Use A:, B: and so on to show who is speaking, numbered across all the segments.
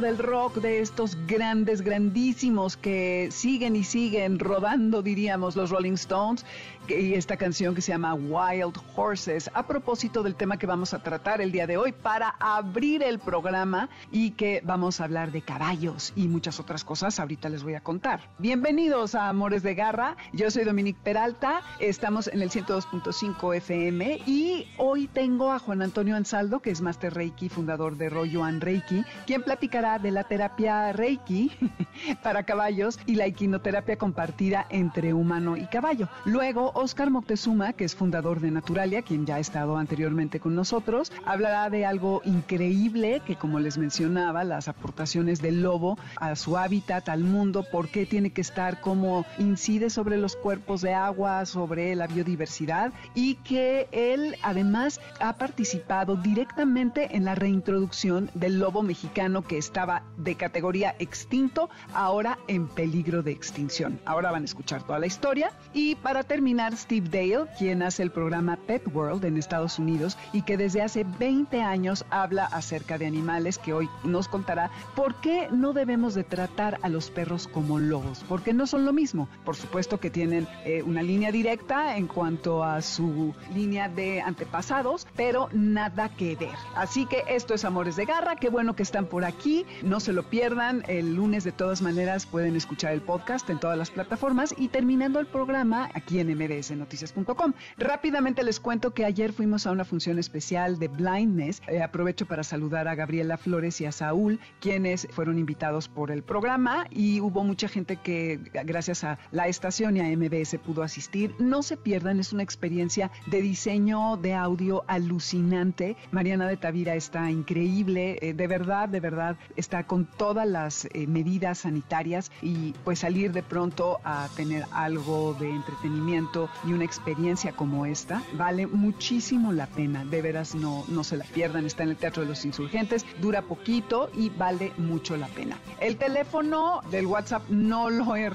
A: del rock de estos grandes, grandísimos que siguen y siguen rodando, diríamos, los Rolling Stones, y esta canción que se llama Wild Horses, a propósito del tema que vamos a tratar el día de hoy para abrir el programa y que vamos a hablar de caballos y muchas otras cosas, ahorita les voy a contar. Bienvenidos a Amores de Garra, yo soy Dominique Peralta, estamos en el 102.5 FM y hoy tengo a Juan Antonio Ansaldo, que es Master Reiki, fundador de and Reiki, quien platicará de la terapia Reiki para caballos y la equinoterapia compartida entre humano y caballo. Luego, Oscar Moctezuma, que es fundador de Naturalia, quien ya ha estado anteriormente con nosotros, hablará de algo increíble que, como les mencionaba, las aportaciones del lobo a su hábitat, al mundo, por qué tiene que estar, cómo incide sobre los cuerpos de agua, sobre la biodiversidad y que él además ha participado directamente en la reintroducción del lobo mexicano que estaba de categoría extinto, ahora en peligro de extinción. Ahora van a escuchar toda la historia y para terminar, Steve Dale, quien hace el programa Pet World en Estados Unidos y que desde hace 20 años habla acerca de animales, que hoy nos contará por qué no debemos de tratar a los perros como lobos, porque no son lo mismo. Por supuesto que tienen eh, una línea directa en cuanto a su línea de antepasados, pero nada que ver. Así que esto es Amores de Garra, qué bueno que están por aquí, no se lo pierdan, el lunes de todas maneras pueden escuchar el podcast en todas las plataformas y terminando el programa aquí en MD noticias.com. Rápidamente les cuento que ayer fuimos a una función especial de Blindness. Eh, aprovecho para saludar a Gabriela Flores y a Saúl, quienes fueron invitados por el programa y hubo mucha gente que gracias a la estación y a MBS pudo asistir. No se pierdan, es una experiencia de diseño de audio alucinante. Mariana de Tavira está increíble, eh, de verdad, de verdad, está con todas las eh, medidas sanitarias y pues salir de pronto a tener algo de entretenimiento y una experiencia como esta vale muchísimo la pena. De veras no, no se la pierdan. Está en el Teatro de los Insurgentes, dura poquito y vale mucho la pena. El teléfono del WhatsApp no lo he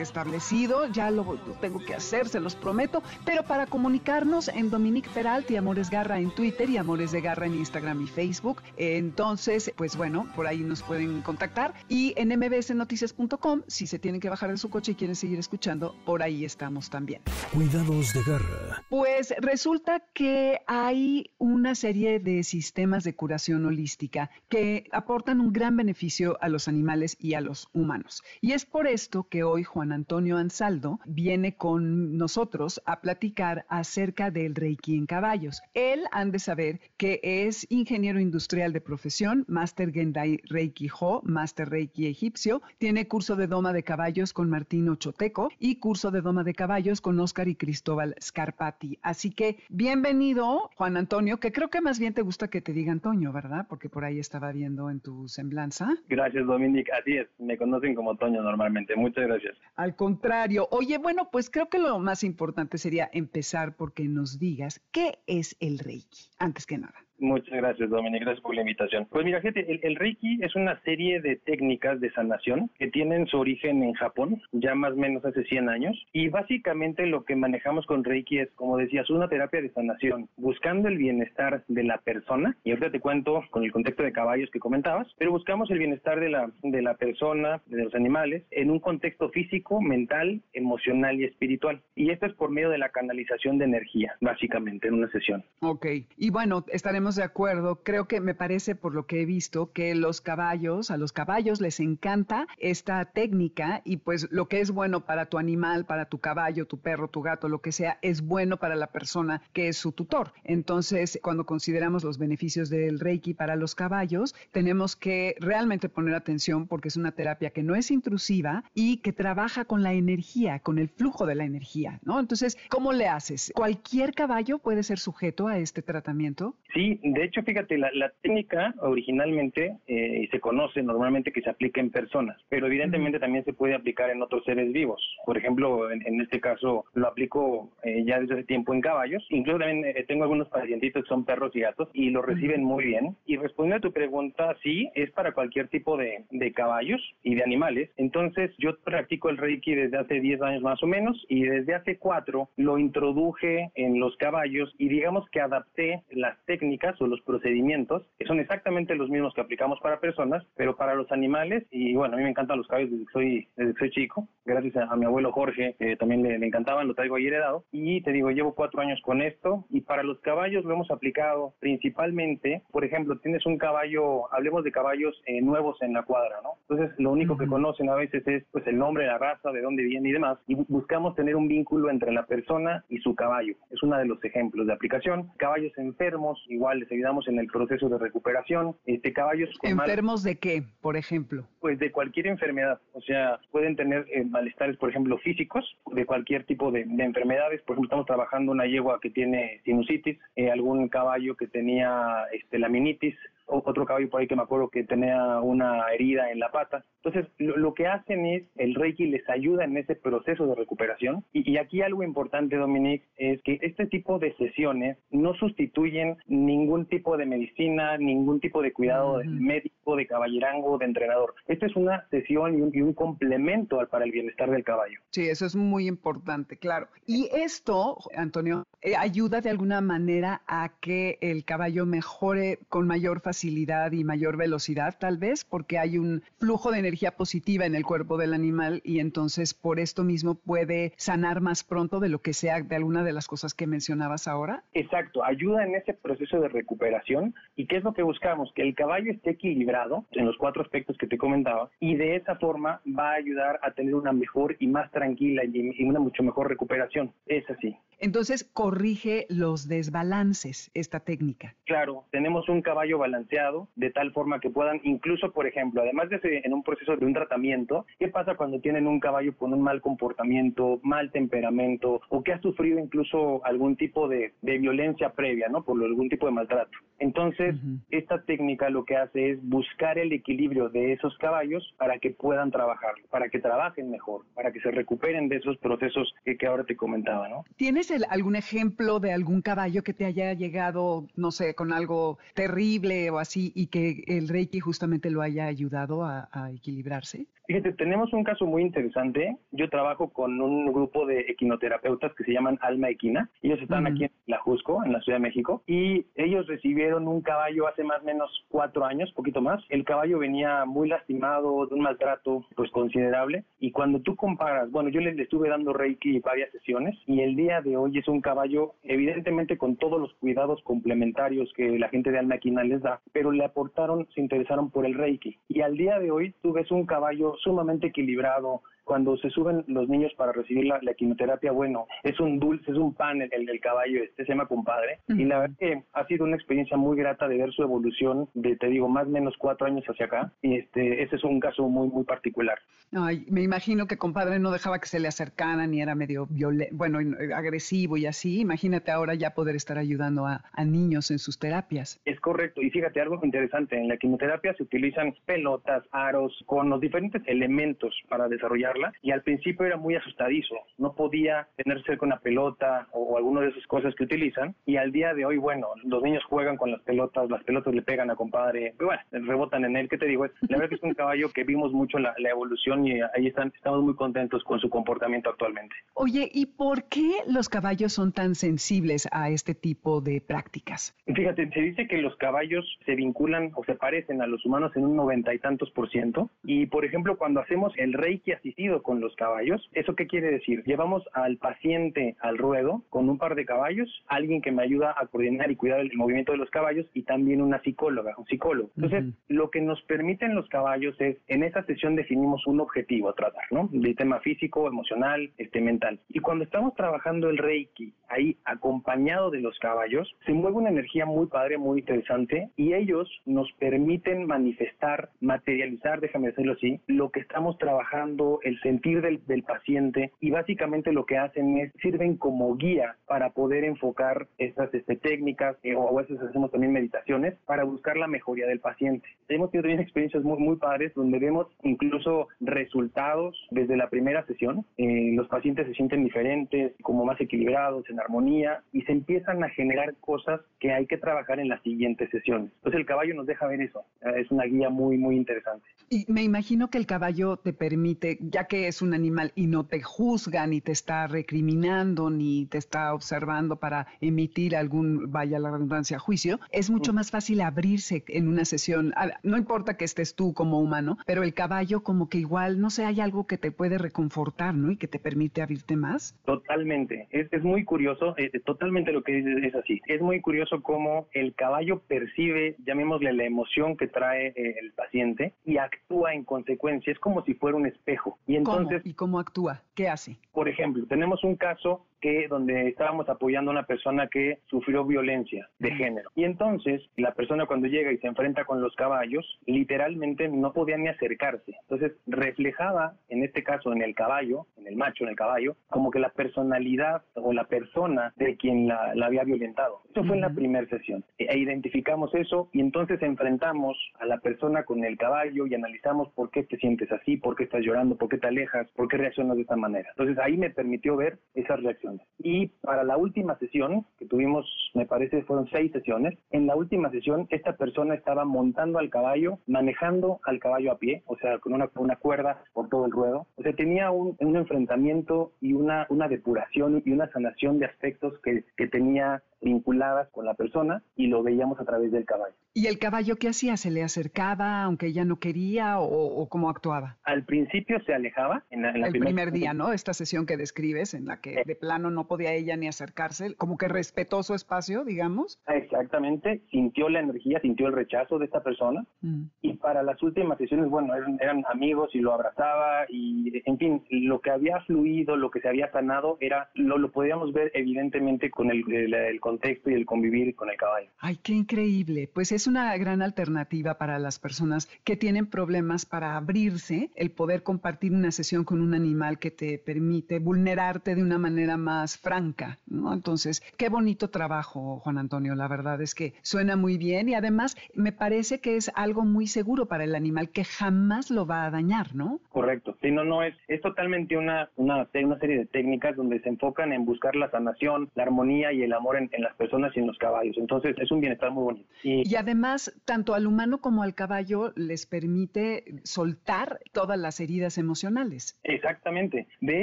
A: establecido, ya lo, tengo que hacer, se los prometo, pero para comunicarnos en Dominique Peralta y Amores Garra en Twitter y Amores de Garra en Instagram y Facebook, entonces, pues bueno, por ahí nos pueden contactar y en mbsnoticias.com, si se tienen que bajar de su coche y quieren seguir escuchando, por ahí estamos también.
B: Cuidados de garra.
A: Pues resulta que hay una serie de sistemas de curación holística que aportan un gran beneficio a los animales y a los humanos. Y es por esto que hoy Juan Antonio Ansaldo viene con nosotros a platicar acerca del Reiki en caballos. Él han de saber que es ingeniero industrial de profesión, Master Gendai Reiki Ho, Master Reiki egipcio, tiene curso de doma de caballos con Martín Ochoteco y curso de doma de caballos con Oscar y Cristóbal Scarpati. Así que bienvenido, Juan Antonio, que creo que más bien te gusta que te diga Antonio, ¿verdad? Porque por ahí estaba viendo en tu semblanza.
C: Gracias, Dominique. Así es, me conocen como Toño normalmente. Muchas gracias.
A: Al contrario. Oye, bueno, pues creo que lo más importante sería empezar porque nos digas qué es el Reiki, antes que nada.
C: Muchas gracias, Dominic. Gracias por la invitación. Pues mira, gente, el, Reiki es una serie de técnicas de sanación que tienen su origen en Japón, ya más o menos hace 100 años. Y básicamente lo que manejamos con Reiki es, como decías, una terapia de sanación, buscando el bienestar de la persona. Y ahorita te cuento con el contexto de caballos que comentabas, pero buscamos el bienestar de la, de la persona, de los animales, en un contexto físico, mental, emocional y espiritual. Y esto es por medio de la canalización de energía, básicamente, en una sesión.
A: Ok. Y bueno, estaremos de acuerdo. Creo que me parece, por lo que he visto, que los caballos, a los caballos les encanta esta técnica y pues lo que es bueno para tu animal, para tu caballo, tu perro, tu gato, lo que sea, es bueno para la persona que es su tutor. Entonces, cuando consideramos los beneficios del Reiki para los caballos, tenemos que realmente poner atención porque es una terapia que no es intrusiva y que trabaja con la energía, con el flujo de la energía, ¿no? Entonces, ¿cómo le haces? ¿Cualquier caballo puede ser sujeto a este tratamiento?
C: Sí, de hecho, fíjate, la, técnica originalmente eh, se conoce normalmente que se aplica en personas, pero evidentemente también se puede aplicar en otros seres vivos. Por ejemplo, en, este caso lo aplico eh, ya desde hace tiempo en caballos. Incluso también eh, tengo algunos pacientitos que son perros y gatos y lo reciben muy bien. Y respondiendo a tu pregunta, sí, es para cualquier tipo de, de caballos y de animales. Entonces, yo practico el Reiki desde hace 10 años más o menos y desde hace 4 lo introduje en los caballos y digamos que adapté las técnicas o los procedimientos que son exactamente los mismos que aplicamos para personas, pero para los animales. Y bueno, a mí me encantan los caballos desde que soy, desde que soy chico. Gracias a, mi abuelo Jorge, que también le, le encantaban, lo traigo ahí heredado. Y te digo, llevo cuatro años con esto y para los caballos lo hemos aplicado principalmente, por ejemplo, tienes un caballo, hablemos de caballos eh, nuevos en la cuadra, ¿no? Entonces, lo único que conocen a veces es pues el nombre, la raza, de dónde viene y demás, y buscamos tener un vínculo entre la persona y su caballo. Es uno de los ejemplos de aplicación. Caballos enfermos, igual les ayudamos en el proceso de recuperación. Este, caballos
A: ¿Enfermos de qué, por ejemplo?
C: Pues de cualquier enfermedad, o sea, pueden tener eh, malestares, por ejemplo, físicos, de cualquier tipo de, de enfermedades, por ejemplo, estamos trabajando una yegua que tiene sinusitis, eh, algún caballo que tenía este, laminitis, otro caballo por ahí que me acuerdo que tenía una herida en la pata. Entonces, lo, que hacen es, el Reiki les ayuda en ese proceso de recuperación. Y, aquí algo importante, Dominique, es que este tipo de sesiones no sustituyen ningún tipo de medicina, ningún tipo de cuidado médico, de caballerango, de entrenador. Esta es una sesión y un, complemento para el bienestar del caballo.
A: Sí, eso es muy importante, claro. Y esto, Antonio, eh, ayuda de alguna manera a que el caballo mejore con mayor facilidad y mayor velocidad, tal vez, porque hay un flujo de energía positiva en el cuerpo del animal y entonces por esto mismo puede sanar más pronto de lo que sea de alguna de las cosas que mencionabas ahora.
C: Exacto, ayuda en ese proceso de recuperación y qué es lo que buscamos, que el caballo esté equilibrado en los cuatro aspectos que te comentaba y de esa forma va a ayudar a tener una mejor y más tranquila y una mucho mejor recuperación. Es así.
A: Entonces corrige los desbalances esta técnica.
C: Claro, tenemos un caballo balanceado de tal forma que puedan, incluso por ejemplo, además de ser en un proceso de un tratamiento, ¿qué pasa cuando tienen un caballo con un mal comportamiento, mal temperamento o que ha sufrido incluso algún tipo de, violencia previa, ¿no? Por algún tipo de maltrato. Entonces, esta técnica lo que hace es buscar el equilibrio de esos caballos para que puedan trabajar, para que trabajen mejor, para que se recuperen de esos procesos que, que ahora te comentaba, ¿no?
A: ¿Tienes algún ejemplo de algún caballo que te haya llegado, no sé, con algo terrible o así y que el Reiki justamente lo haya ayudado a equilibrarse?
C: Fíjate, tenemos un caso muy interesante. Yo trabajo con un grupo de equinoterapeutas que se llaman Alma Equina. Ellos están aquí en La Jusco, en la Ciudad de México, y ellos recibieron un caballo hace más o menos cuatro años, poquito más. El caballo venía muy lastimado, de un maltrato pues considerable. Y cuando tú comparas, bueno, yo le estuve dando Reiki varias sesiones y el día de hoy es un caballo, evidentemente con todos los cuidados complementarios que la gente de Alma Equina les da, pero le aportaron, se interesaron por el Reiki. Y al día de hoy tú ves un caballo sumamente equilibrado, cuando se suben los niños para recibir la, quimioterapia, bueno, es un dulce, es un pan el, del caballo, este se llama compadre. Y la verdad que ha sido una experiencia muy grata de ver su evolución de, te digo, más o menos cuatro años hacia acá. Y este, ese es un caso muy, muy particular.
A: Ay, me imagino que compadre no dejaba que se le acercaran y era medio bueno, agresivo y así. Imagínate ahora ya poder estar ayudando a, a niños en sus terapias.
C: Es correcto. Y fíjate, algo interesante, en la quimioterapia se utilizan pelotas, aros, con los diferentes elementos para desarrollar y al principio era muy asustadizo, no podía tener cerca una pelota o, alguna de esas cosas que utilizan. Y al día de hoy, bueno, los niños juegan con las pelotas, las pelotas le pegan a compadre, bueno, rebotan en él, ¿qué te digo? La verdad que es un caballo que vimos mucho la, evolución y ahí están, estamos muy contentos con su comportamiento actualmente.
A: Oye, ¿y por qué los caballos son tan sensibles a este tipo de prácticas?
C: Fíjate, se dice que los caballos se vinculan o se parecen a los humanos en un noventa y tantos por ciento. Y por ejemplo cuando hacemos el reiki así con los caballos. ¿Eso qué quiere decir? Llevamos al paciente al ruedo con un par de caballos, alguien que me ayuda a coordinar y cuidar el movimiento de los caballos y también una psicóloga, un psicólogo. Entonces, lo que nos permiten los caballos es, en esa sesión definimos un objetivo a tratar, ¿no? De tema físico, emocional, este, mental. Y cuando estamos trabajando el Reiki ahí acompañado de los caballos, se mueve una energía muy padre, muy interesante y ellos nos permiten manifestar, materializar, déjame decirlo así, lo que estamos trabajando, el sentir del, del paciente y básicamente lo que hacen es sirven como guía para poder enfocar estas este, técnicas eh, o a veces hacemos también meditaciones para buscar la mejoría del paciente. Hemos tenido también experiencias muy, muy padres donde vemos incluso resultados desde la primera sesión. Eh, los pacientes se sienten diferentes, como más equilibrados, en armonía y se empiezan a generar cosas que hay que trabajar en las siguientes sesiones. Entonces el caballo nos deja ver eso. Eh, es una guía muy, muy interesante.
A: Y me imagino que el caballo te permite, ya que es un animal y no te juzga, ni te está recriminando, ni te está observando para emitir algún, vaya la redundancia, juicio, es mucho más fácil abrirse en una sesión. No importa que estés tú como humano, pero el caballo como que igual, no sé, hay algo que te puede reconfortar, ¿no? Y que te permite abrirte más.
C: Totalmente. Es, es muy curioso, eh, totalmente lo que dices es así. Es muy curioso cómo el caballo percibe, llamémosle la emoción que trae eh, el paciente y actúa en consecuencia. Es como si fuera un espejo. Y entonces,
A: ¿Y cómo actúa? ¿Qué hace?
C: Por ejemplo, tenemos un caso que donde estábamos apoyando a una persona que sufrió violencia de género. Y entonces la persona cuando llega y se enfrenta con los caballos, literalmente no podía ni acercarse. Entonces reflejaba, en este caso en el caballo, en el macho, en el caballo, como que la personalidad o la persona de quien la, había violentado. Eso fue en la primera sesión. E, e identificamos eso y entonces enfrentamos a la persona con el caballo y analizamos por qué te sientes así, por qué estás llorando, por qué te alejas, por qué reaccionas de esta manera. Entonces ahí me permitió ver esas reacciones y para la última sesión, que tuvimos, me parece, fueron seis sesiones, en la última sesión esta persona estaba montando al caballo, manejando al caballo a pie, o sea, con una, una cuerda por todo el ruedo. O sea, tenía un, un enfrentamiento y una, una depuración y una sanación de aspectos que, que tenía vinculadas con la persona y lo veíamos a través del caballo.
A: ¿Y el caballo qué hacía? ¿Se le acercaba aunque ella no quería o, cómo actuaba?
C: Al principio se alejaba. En
A: el primer, día, ¿no? Esta sesión que describes en la que de plano no podía ella ni acercarse, como que respetó su espacio, digamos.
C: Exactamente, sintió la energía, sintió el rechazo de esta persona mm. y para las últimas sesiones, bueno, eran, amigos y lo abrazaba y, en fin, lo que había fluido, lo que se había sanado, era lo, lo podíamos ver evidentemente con el, el, el contexto y el convivir con el caballo.
A: Ay, qué increíble. Pues es una gran alternativa para las personas que tienen problemas para abrirse, el poder compartir una sesión con un animal que te permite vulnerarte de una manera más franca, ¿no? Entonces, qué bonito trabajo, Juan Antonio. La verdad es que suena muy bien y además me parece que es algo muy seguro para el animal que jamás lo va a dañar, ¿no?
C: Correcto. Sí, no, no es, es totalmente una, una, una serie de técnicas donde se enfocan en buscar la sanación, la armonía y el amor en, las personas y en los caballos. Entonces es un bienestar muy bonito.
A: Y, además, tanto al humano como al caballo les permite soltar todas las heridas emocionales.
C: Exactamente. De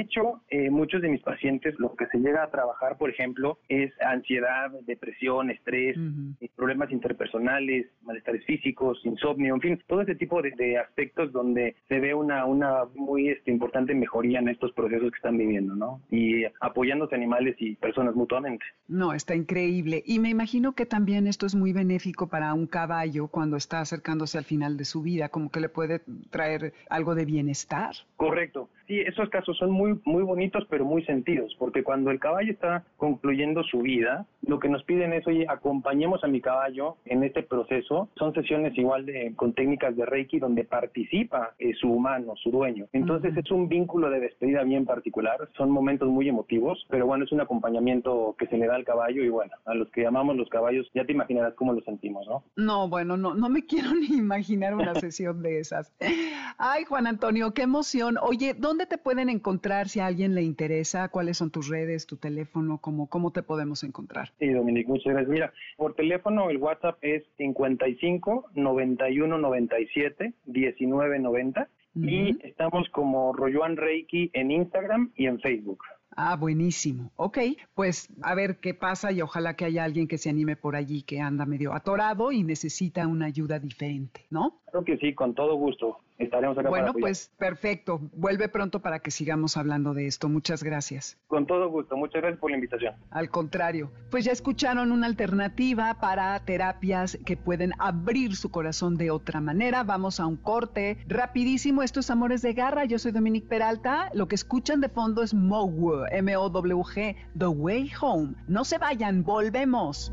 C: hecho, eh, muchos de mis pacientes lo que se llega a trabajar, por ejemplo, es ansiedad, depresión, estrés, problemas interpersonales, malestares físicos, insomnio, en fin, todo ese tipo de, aspectos donde se ve una, una muy este, importante mejoría en estos procesos que están viviendo, ¿no? Y apoyándose animales y personas mutuamente.
A: No, está increíble. Y me imagino que también esto es muy benéfico para un caballo cuando está acercándose al final de su vida, como que le puede traer algo de bienestar.
C: Correcto. Sí, esos casos son muy, muy bonitos, pero muy sentidos, porque cuando el caballo está concluyendo su vida, lo que nos piden es, oye, acompañemos a mi caballo en este proceso. Son sesiones igual de, con técnicas de Reiki donde participa eh, su humano, su dueño. Entonces es un vínculo de despedida bien particular, son momentos muy emotivos, pero bueno, es un acompañamiento que se le da al caballo y bueno, a los que llamamos los caballos, ya te imaginarás cómo lo sentimos, ¿no?
A: No, bueno, no, no me quiero ni imaginar una sesión de esas. Ay, Juan Antonio, qué emoción. Oye, ¿dónde te pueden encontrar si a alguien le interesa? ¿Cuáles son tus redes, tu teléfono? ¿Cómo, cómo te podemos encontrar?
C: Sí, Dominique, muchas gracias. Mira, por teléfono el WhatsApp es 55 91 97 19 90 y estamos como Royoan Reiki en Instagram y en Facebook.
A: Ah, buenísimo. Ok, pues a ver qué pasa y ojalá que haya alguien que se anime por allí que anda medio atorado y necesita una ayuda diferente, ¿no?
C: Creo que sí, con todo gusto. Estaremos acá.
A: Bueno, pues perfecto. Vuelve pronto para que sigamos hablando de esto. Muchas gracias.
C: Con todo gusto. Muchas gracias por la invitación.
A: Al contrario, pues ya escucharon una alternativa para terapias que pueden abrir su corazón de otra manera. Vamos a un corte rapidísimo. Estos Amores de Garra. Yo soy Dominique Peralta. Lo que escuchan de fondo es MOW, M-O-W-G, The Way Home. No se vayan, volvemos.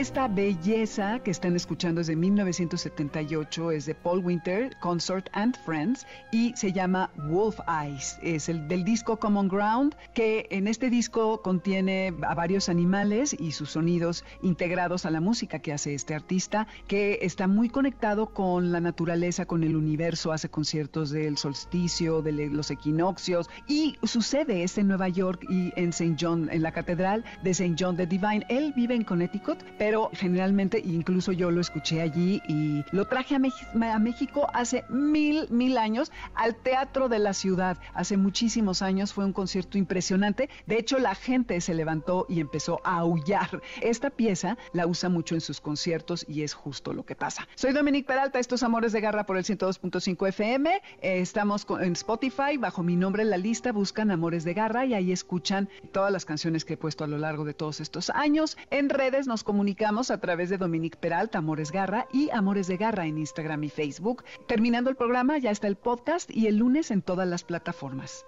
A: Esta belleza que están escuchando es de 1978, es de Paul Winter, Consort and Friends, y se llama Wolf Eyes. Es el del disco Common Ground, que en este disco contiene a varios animales y sus sonidos integrados a la música que hace este artista, que está muy conectado con la naturaleza, con el universo, hace conciertos del solsticio, de los equinoccios, y sucede es en Nueva York y en St. John, en la catedral de St. John the Divine. Él vive en Connecticut, pero pero generalmente, incluso yo lo escuché allí y lo traje a, México hace mil, mil años al Teatro de la Ciudad. Hace muchísimos años fue un concierto impresionante. De hecho, la gente se levantó y empezó a aullar. Esta pieza la usa mucho en sus conciertos y es justo lo que pasa. Soy Dominique Peralta, estos Amores de Garra por el 102.5 FM. Eh, estamos en Spotify, bajo mi nombre en la lista, buscan Amores de Garra y ahí escuchan todas las canciones que he puesto a lo largo de todos estos años. En redes nos comunicamos a través de Dominique Peralta, Amores Garra y Amores de Garra en Instagram y Facebook. Terminando el programa, ya está el podcast y el lunes en todas las plataformas.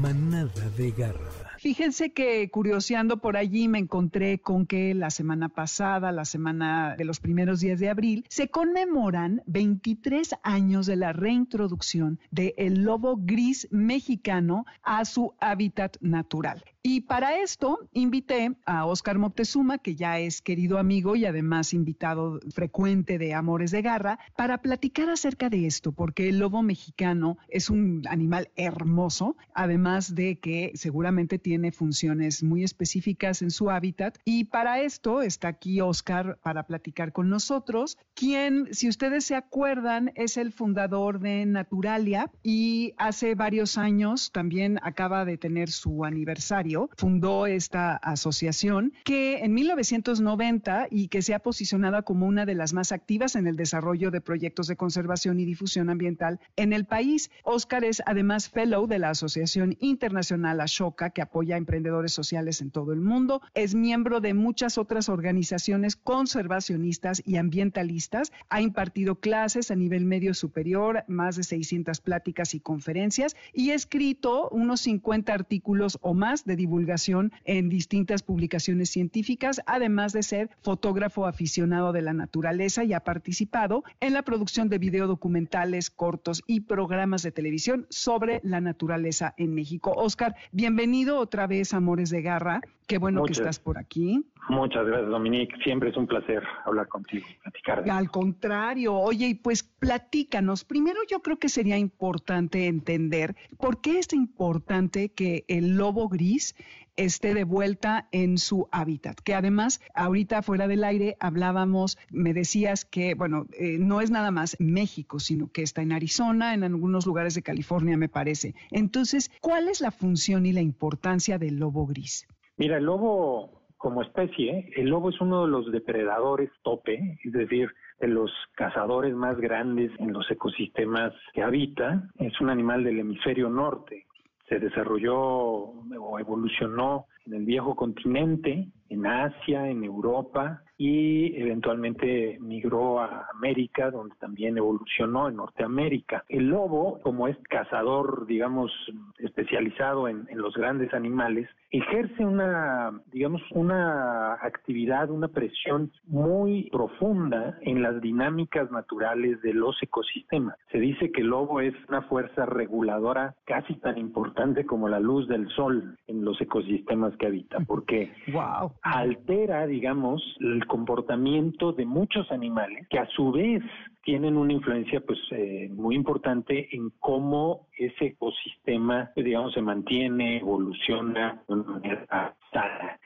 B: Manada de Garra.
A: Fíjense que curioseando por allí me encontré con que la semana pasada, la semana de los primeros días de abril, se conmemoran 23 años de la reintroducción del el lobo gris mexicano a su hábitat natural. Y para esto invité a Oscar Moctezuma, que ya es querido amigo y además invitado frecuente de Amores de Garra, para platicar acerca de esto, porque el lobo mexicano es un animal hermoso, además de que seguramente tiene funciones muy específicas en su hábitat. Y para esto está aquí Oscar para platicar con nosotros, quien, si ustedes se acuerdan, es el fundador de Naturalia y hace varios años también acaba de tener su aniversario. Fundó esta asociación que en 1990 y que se ha posicionado como una de las más activas en el desarrollo de proyectos de conservación y difusión ambiental en el país. Oscar es además fellow de la Asociación Internacional Ashoka que apoya a emprendedores sociales en todo el mundo. Es miembro de muchas otras organizaciones conservacionistas y ambientalistas. Ha impartido clases a nivel medio superior, más de 600 pláticas y conferencias y ha escrito unos 50 artículos o más de divulgación en distintas publicaciones científicas, además de ser fotógrafo aficionado de la naturaleza y ha participado en la producción de videodocumentales cortos y programas de televisión sobre la naturaleza en México. Oscar, bienvenido otra vez, Amores de Garra. Qué bueno que estás por aquí.
C: Muchas gracias, Dominique. Siempre es un placer hablar contigo, platicar.
A: Al contrario, oye, pues platícanos. Primero yo creo que sería importante entender por qué es importante que el lobo gris esté de vuelta en su hábitat. Que además, ahorita fuera del aire hablábamos, me decías que, bueno, eh, no es nada más México, sino que está en Arizona, en algunos lugares de California, me parece. Entonces, ¿cuál es la función y la importancia del lobo gris?
C: Mira, el lobo
D: como especie, el lobo es uno de los depredadores tope, es decir, de los cazadores más grandes en los ecosistemas que habita. Es un animal del hemisferio norte. Se desarrolló o evolucionó en el viejo continente, en Asia, en Europa, y eventualmente migró a América, donde también evolucionó en Norteamérica. El lobo, como es cazador, digamos, especializado en, en, los grandes animales, ejerce una, digamos, una actividad, una presión muy profunda en las dinámicas naturales de los ecosistemas. Se dice que el lobo es una fuerza reguladora casi tan importante como la luz del sol en los ecosistemas que habita, porque
A: wow.
D: altera, digamos, el comportamiento de muchos animales que a su vez tienen una influencia pues eh, muy importante en cómo ese ecosistema digamos se mantiene evoluciona de una manera sana.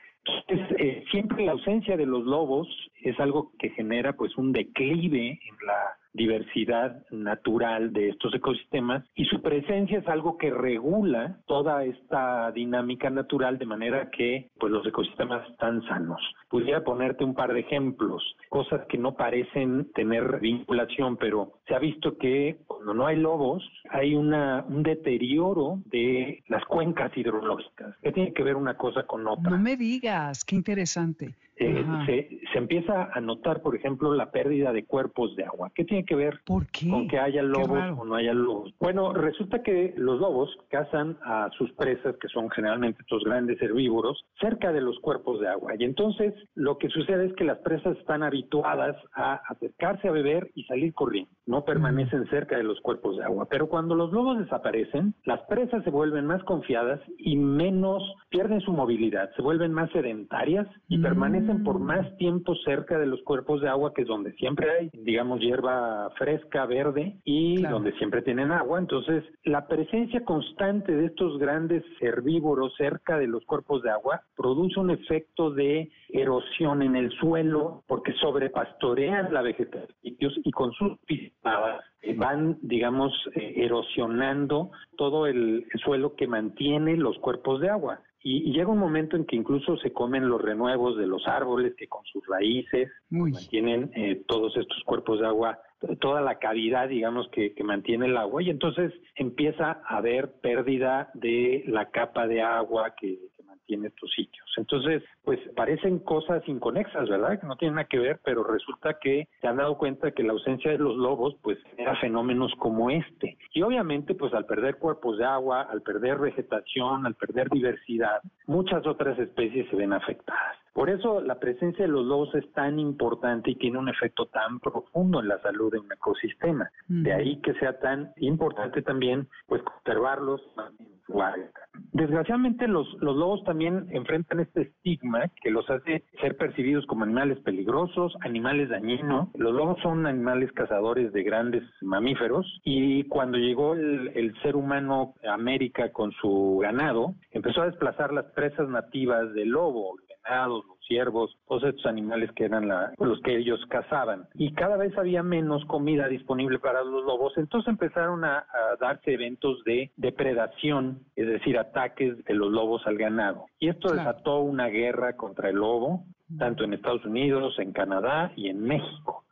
D: Eh, siempre la ausencia de los lobos es algo que genera pues un declive en la diversidad natural de estos ecosistemas y su presencia es algo que regula toda esta dinámica natural de manera que pues los ecosistemas están sanos. Pudiera ponerte un par de ejemplos, cosas que no parecen tener vinculación, pero se ha visto que cuando no hay lobos hay una un deterioro de las cuencas hidrológicas. ¿Qué tiene que ver una cosa con otra?
A: No me digas, qué interesante.
D: Eh, se, se, empieza a notar, por ejemplo, la pérdida de cuerpos de agua. ¿Qué tiene que ver
A: con
D: que haya lobos o no haya lobos? Bueno, resulta que los lobos cazan a sus presas, que son generalmente estos grandes herbívoros, cerca de los cuerpos de agua. Y entonces lo que sucede es que las presas están habituadas a acercarse a beber y salir corriendo. No permanecen cerca de los cuerpos de agua. Pero cuando los lobos desaparecen, las presas se vuelven más confiadas y menos, pierden su movilidad, se vuelven más sedentarias y permanecen por más tiempo cerca de los cuerpos de agua, que es donde siempre hay, digamos, hierba fresca, verde, y claro. donde siempre tienen agua. Entonces, la presencia constante de estos grandes herbívoros cerca de los cuerpos de agua produce un efecto de erosión en el suelo, porque sobrepastorean la vegetación y con sus pisadas van, digamos, eh, erosionando todo el suelo que mantiene los cuerpos de agua. Y, y, llega un momento en que incluso se comen los renuevos de los árboles que con sus raíces
A: Uy.
D: mantienen eh, todos estos cuerpos de agua, toda la cavidad, digamos, que, que, mantiene el agua. Y entonces empieza a haber pérdida de la capa de agua que, que mantiene estos sitios. Entonces, pues parecen cosas inconexas, ¿verdad? Que no tienen nada que ver, pero resulta que se han dado cuenta que la ausencia de los lobos, pues genera fenómenos como este. Y obviamente, pues al perder cuerpos de agua, al perder vegetación, al perder diversidad, muchas otras especies se ven afectadas. Por eso la presencia de los lobos es tan importante y tiene un efecto tan profundo en la salud de un ecosistema. Mm. De ahí que sea tan importante también, pues conservarlos en su hábitat. Desgraciadamente los, los lobos también enfrentan este estigma que los hace ser percibidos como animales peligrosos, animales dañinos. Los lobos son animales cazadores de grandes mamíferos y cuando llegó el, ser humano a América con su ganado, empezó a desplazar las presas nativas del lobo, venados, los ciervos, todos estos animales que eran la, los que ellos cazaban. Y cada vez había menos comida disponible para los lobos, entonces empezaron a, a darse eventos de depredación, es decir, ataques de los lobos al ganado. Y esto
A: Claro.
D: desató una guerra contra el lobo, tanto en Estados Unidos, en Canadá y en México.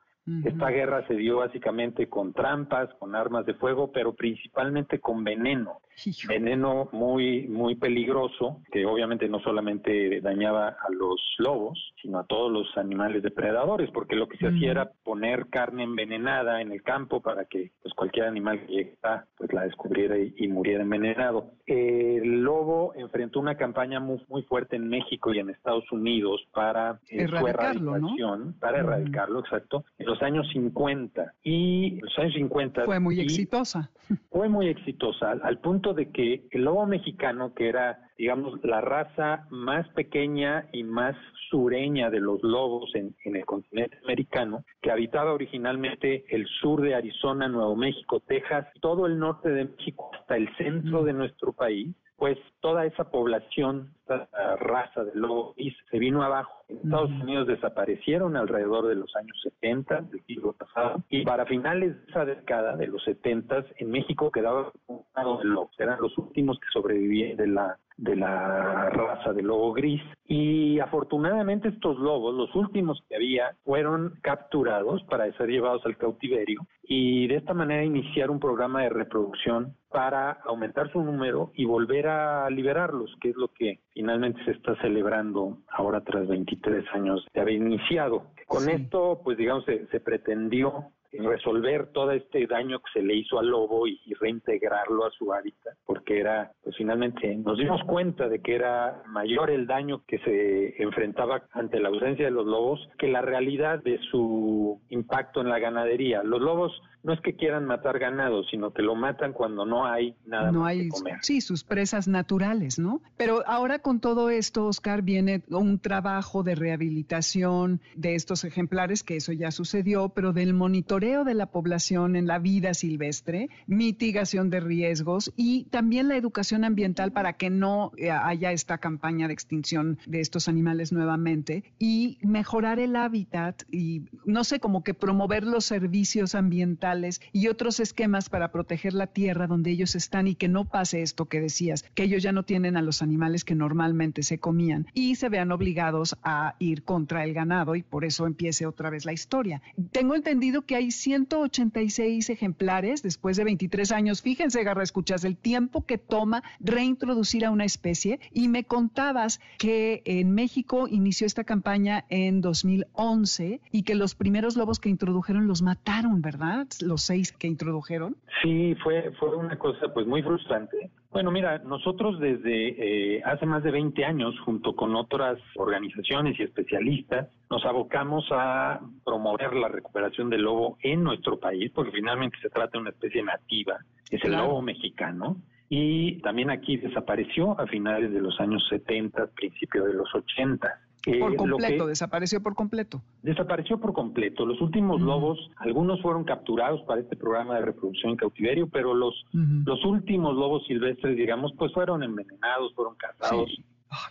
D: Esta guerra se dio básicamente con trampas, con armas de fuego, pero principalmente con veneno.
A: Hijo.
D: Veneno muy, muy peligroso, que obviamente no solamente dañaba a los lobos, sino a todos los animales depredadores, porque lo que se hacía era poner carne envenenada en el campo para que pues, cualquier animal que llegara pues, la descubriera y, y muriera envenenado. Eh, el lobo enfrentó una campaña muy, muy fuerte en México y en Estados Unidos para eh, su
A: Erradicarlo, ¿no?
D: erradicación, para
A: Ujú.
D: erradicarlo, exacto, en los años 50. Y los años 50
A: Fue muy exitosa.
D: fue muy exitosa al, al punto de que el lobo mexicano, que era, digamos, la raza más pequeña y más sureña de los lobos en, en el continente americano, que habitaba originalmente el sur de Arizona, Nuevo México, Texas, todo el norte de México hasta el centro de nuestro país, pues toda esa población, esa ah, raza de lobos se vino abajo. En Estados. Unidos desaparecieron alrededor de los años 70 del siglo pasado y para finales de esa década de los 70 en México quedaba un de lobos. Eran los últimos que sobrevivían de la de la raza de lobo gris. Y afortunadamente estos lobos, los últimos que había, fueron capturados para ser llevados al cautiverio y de esta manera iniciar un programa de reproducción para aumentar su número y volver a liberarlos, que es lo que finalmente se está celebrando ahora tras 23 años de haber iniciado. Con esto, pues digamos, se pretendió resolver todo este daño que se le hizo al lobo y, reintegrarlo a su hábitat, porque era, pues finalmente nos dimos cuenta de que era mayor el daño que se enfrentaba ante la ausencia de los lobos que la realidad de su impacto en la ganadería. Los lobos no es que quieran matar ganado, sino que lo matan cuando no hay nada no hay, que comer.
A: Sí, sus presas naturales, ¿no? Pero ahora con todo esto, Oscar, viene un trabajo de rehabilitación de estos ejemplares, que eso ya sucedió, pero del monitoreo de la población en la vida silvestre, mitigación de riesgos y también la educación ambiental para que no eh, haya esta campaña de extinción de estos animales nuevamente y mejorar el hábitat y, no sé, como que promover los servicios ambientales y otros esquemas para proteger la tierra donde ellos están y que no pase esto que decías, que ellos ya no tienen a los animales que normalmente se comían y se vean obligados a ir contra el ganado y por eso empiece otra vez la historia. Tengo entendido que hay 186 ejemplares después de 23 años. Fíjense, Garra, escuchas el tiempo que toma reintroducir a una especie y me contabas que en México inició esta campaña en 2011 y que los primeros lobos que introdujeron los mataron, ¿verdad? los seis que introdujeron?
D: Sí, fue, fue una cosa pues muy frustrante. Bueno, mira, nosotros desde eh, hace más de 20 años, junto con otras organizaciones y especialistas, nos abocamos a promover la recuperación del lobo en nuestro país, porque finalmente se trata de una especie nativa, es el lobo mexicano y también aquí desapareció a finales de los años 70, principios de los 80
A: por completo, desapareció por completo.
D: Desapareció por completo. Los últimos lobos, algunos fueron capturados para este programa de reproducción en cautiverio, pero los, los últimos lobos silvestres, digamos, pues fueron envenenados, fueron cazados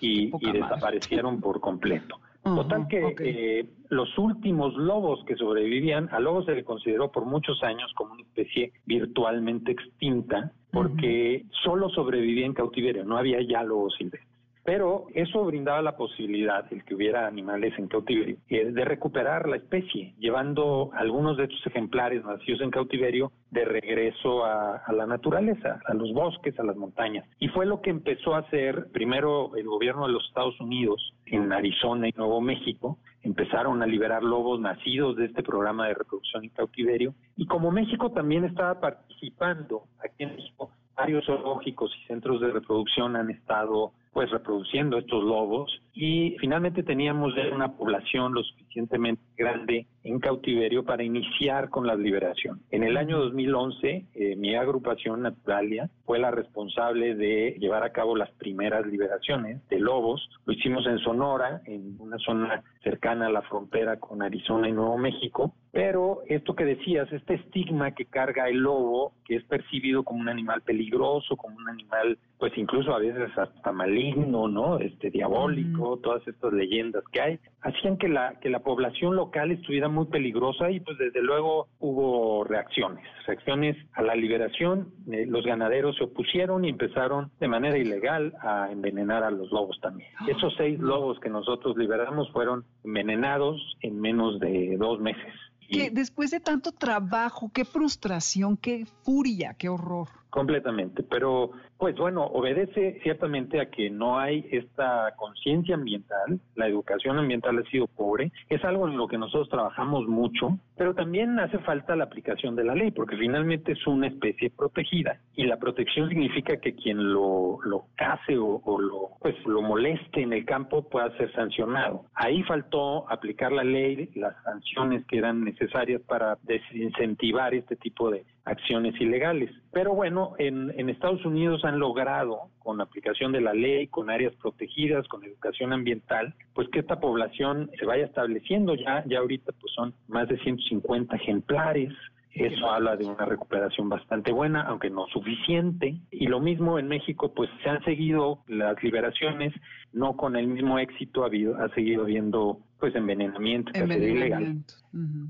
D: y, desaparecieron por completo. Total que eh, los últimos lobos que sobrevivían, a lobos se le consideró por muchos años como una especie virtualmente extinta, porque solo sobrevivía en cautiverio, no había ya lobos silvestres. Pero eso brindaba la posibilidad, el que hubiera animales en cautiverio, eh, de recuperar la especie, llevando algunos de estos ejemplares nacidos en cautiverio de regreso a, la naturaleza, a los bosques, a las montañas. Y fue lo que empezó a hacer primero el gobierno de los Estados Unidos en Arizona y Nuevo México. Empezaron a liberar lobos nacidos de este programa de reproducción en cautiverio. Y como México también estaba participando aquí en México, varios zoológicos y centros de reproducción han estado pues reproduciendo estos lobos y finalmente teníamos ya una población lo suficientemente grande en cautiverio para iniciar con la liberación. En el año 2011, eh, mi agrupación Naturalia fue la responsable de llevar a cabo las primeras liberaciones de lobos. Lo hicimos en Sonora, en una zona cercana a la frontera con Arizona y Nuevo México. Pero esto que decías, este estigma que carga el lobo, que es percibido como un animal peligroso, como un animal, pues incluso a veces hasta maligno, ¿no? Este diabólico, todas estas leyendas que hay, hacían que la que la población local estuviera muy peligrosa y pues desde luego hubo reacciones, reacciones a la liberación, eh, los ganaderos se opusieron y empezaron de manera ilegal a envenenar a los lobos también. Esos seis lobos que nosotros liberamos fueron envenenados en menos de dos meses.
A: Que después de tanto trabajo, qué frustración, qué furia, qué horror.
D: Completamente, pero pues bueno, obedece ciertamente a que no hay esta conciencia ambiental, la educación ambiental ha sido pobre, es algo en lo que nosotros trabajamos mucho, pero también hace falta la aplicación de la ley, porque finalmente es una especie protegida. Y la protección significa que quien lo, lo case o, o lo, pues, lo moleste en el campo pueda ser sancionado. Ahí faltó aplicar la ley, las sanciones que eran necesarias para desincentivar este tipo de acciones ilegales. Pero bueno, en, en Estados Unidos han logrado, con aplicación de la ley, con áreas protegidas, con educación ambiental, pues que esta población se vaya estableciendo. Ya, ya ahorita pues son más de 150 ejemplares. Eso habla de una recuperación bastante buena, aunque no suficiente. Y lo mismo en México, pues se han seguido las liberaciones, no con el mismo éxito, ha, habido, ha seguido habiendo pues envenenamiento, ilegal.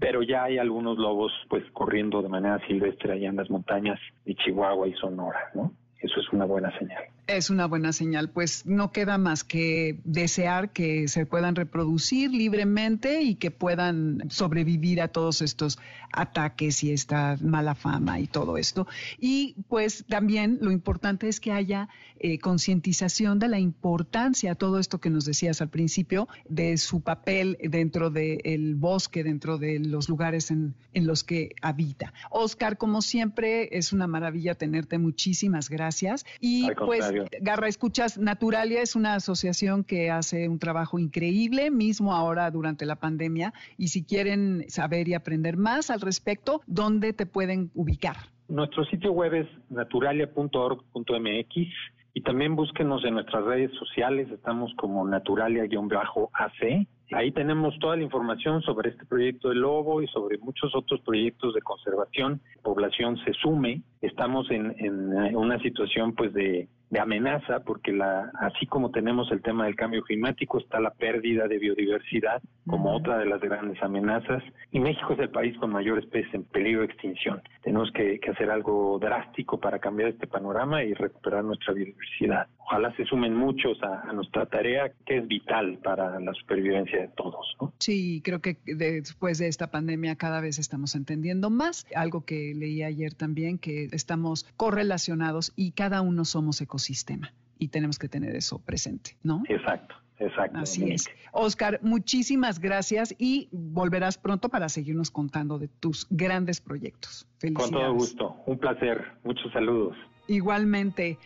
D: Pero ya hay algunos lobos pues corriendo de manera silvestre allá en las montañas de Chihuahua y Sonora, ¿no? Eso es una buena señal.
A: Es una buena señal, pues no queda más que desear que se puedan reproducir libremente y que puedan sobrevivir a todos estos ataques y esta mala fama y todo esto. Y pues también lo importante es que haya eh, concientización de la importancia, todo esto que nos decías al principio, de su papel dentro del bosque, dentro de los lugares en, en los que habita. Oscar, como siempre, es una maravilla tenerte. Muchísimas gracias. Y pues Garra Escuchas Naturalia es una asociación que hace un trabajo increíble, mismo ahora durante la pandemia. Y si quieren saber y aprender más al respecto, ¿dónde te pueden ubicar?
D: Nuestro sitio web es naturalia.org.mx y también búsquenos en nuestras redes sociales, estamos como naturalia-ac. Ahí tenemos toda la información sobre este proyecto de lobo y sobre muchos otros proyectos de conservación. Población se sume. Estamos en, en una situación pues de de amenaza, porque la, así como tenemos el tema del cambio climático, está la pérdida de biodiversidad como otra de las grandes amenazas. Y México es el país con mayor especies en peligro de extinción. Tenemos que, hacer algo drástico para cambiar este panorama y recuperar nuestra biodiversidad. Ojalá se sumen muchos a, nuestra tarea, que es vital para la supervivencia de todos.
A: Sí, creo que después de esta pandemia cada vez estamos entendiendo más. Algo que leí ayer también, que estamos correlacionados y cada uno somos ecosistemas sistema y tenemos que tener eso presente, ¿no?
D: Exacto. Exacto.
A: Así es. Oscar, muchísimas gracias y volverás pronto para seguirnos contando de tus grandes proyectos. Felicidades.
D: Con todo gusto. Un placer. Muchos saludos.
A: Igualmente.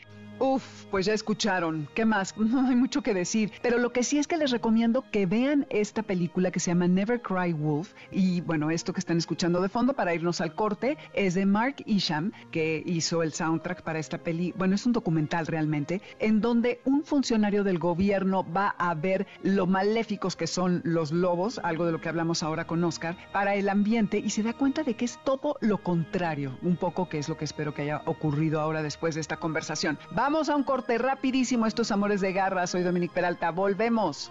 A: Uf, pues ya escucharon. ¿Qué más? No hay mucho que decir. Pero lo que sí es que les recomiendo que vean esta película que se llama Never Cry Wolf. Y bueno, esto que están escuchando de fondo para irnos al corte es de Mark Isham, que hizo el soundtrack para esta peli. Bueno, es un documental realmente, en donde un funcionario del gobierno va a ver lo maléficos que son los lobos, algo de lo que hablamos ahora con Oscar, para el ambiente y se da cuenta de que es todo lo contrario, un poco que es lo que espero que haya ocurrido ahora después de esta conversación. A un corte rapidísimo. Estos amores de garra. Soy Dominique Peralta. Volvemos.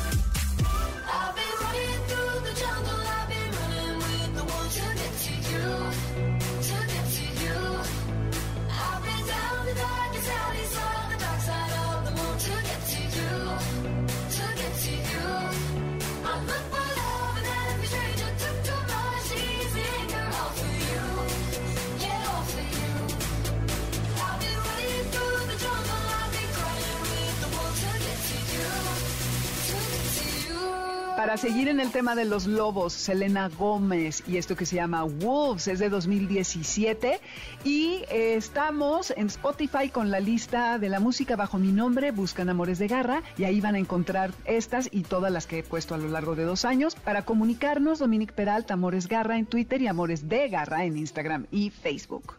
A: Para seguir en el tema de los lobos, Selena Gómez y esto que se llama Wolves es de 2017 y eh, estamos en Spotify con la lista de la música bajo mi nombre, buscan Amores de Garra y ahí van a encontrar estas y todas las que he puesto a lo largo de dos años para comunicarnos Dominic Peralta, Amores Garra en Twitter y Amores de Garra en Instagram y Facebook.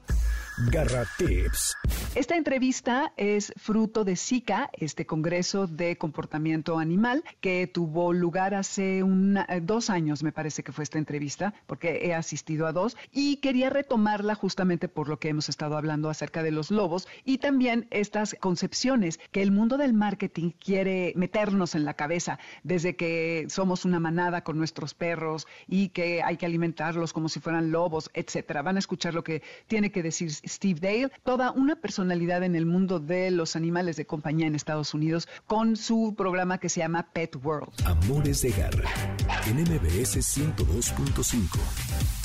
B: Garra Tips.
A: Esta entrevista es fruto de SICA, este Congreso de Comportamiento Animal, que tuvo lugar hace eh, dos años, me parece que fue esta entrevista, porque he asistido a dos, y quería retomarla justamente por lo que hemos estado hablando acerca de los lobos y también estas concepciones que el mundo del marketing quiere meternos en la cabeza desde que somos una manada con nuestros perros y que hay que alimentarlos como si fueran lobos, etcétera. Van a escuchar lo que tiene que decir Steve Dale, toda una personalidad en el mundo de los animales de compañía en Estados Unidos, con su programa que se llama Pet World.
B: Amores de Garra, en MBS 102.5.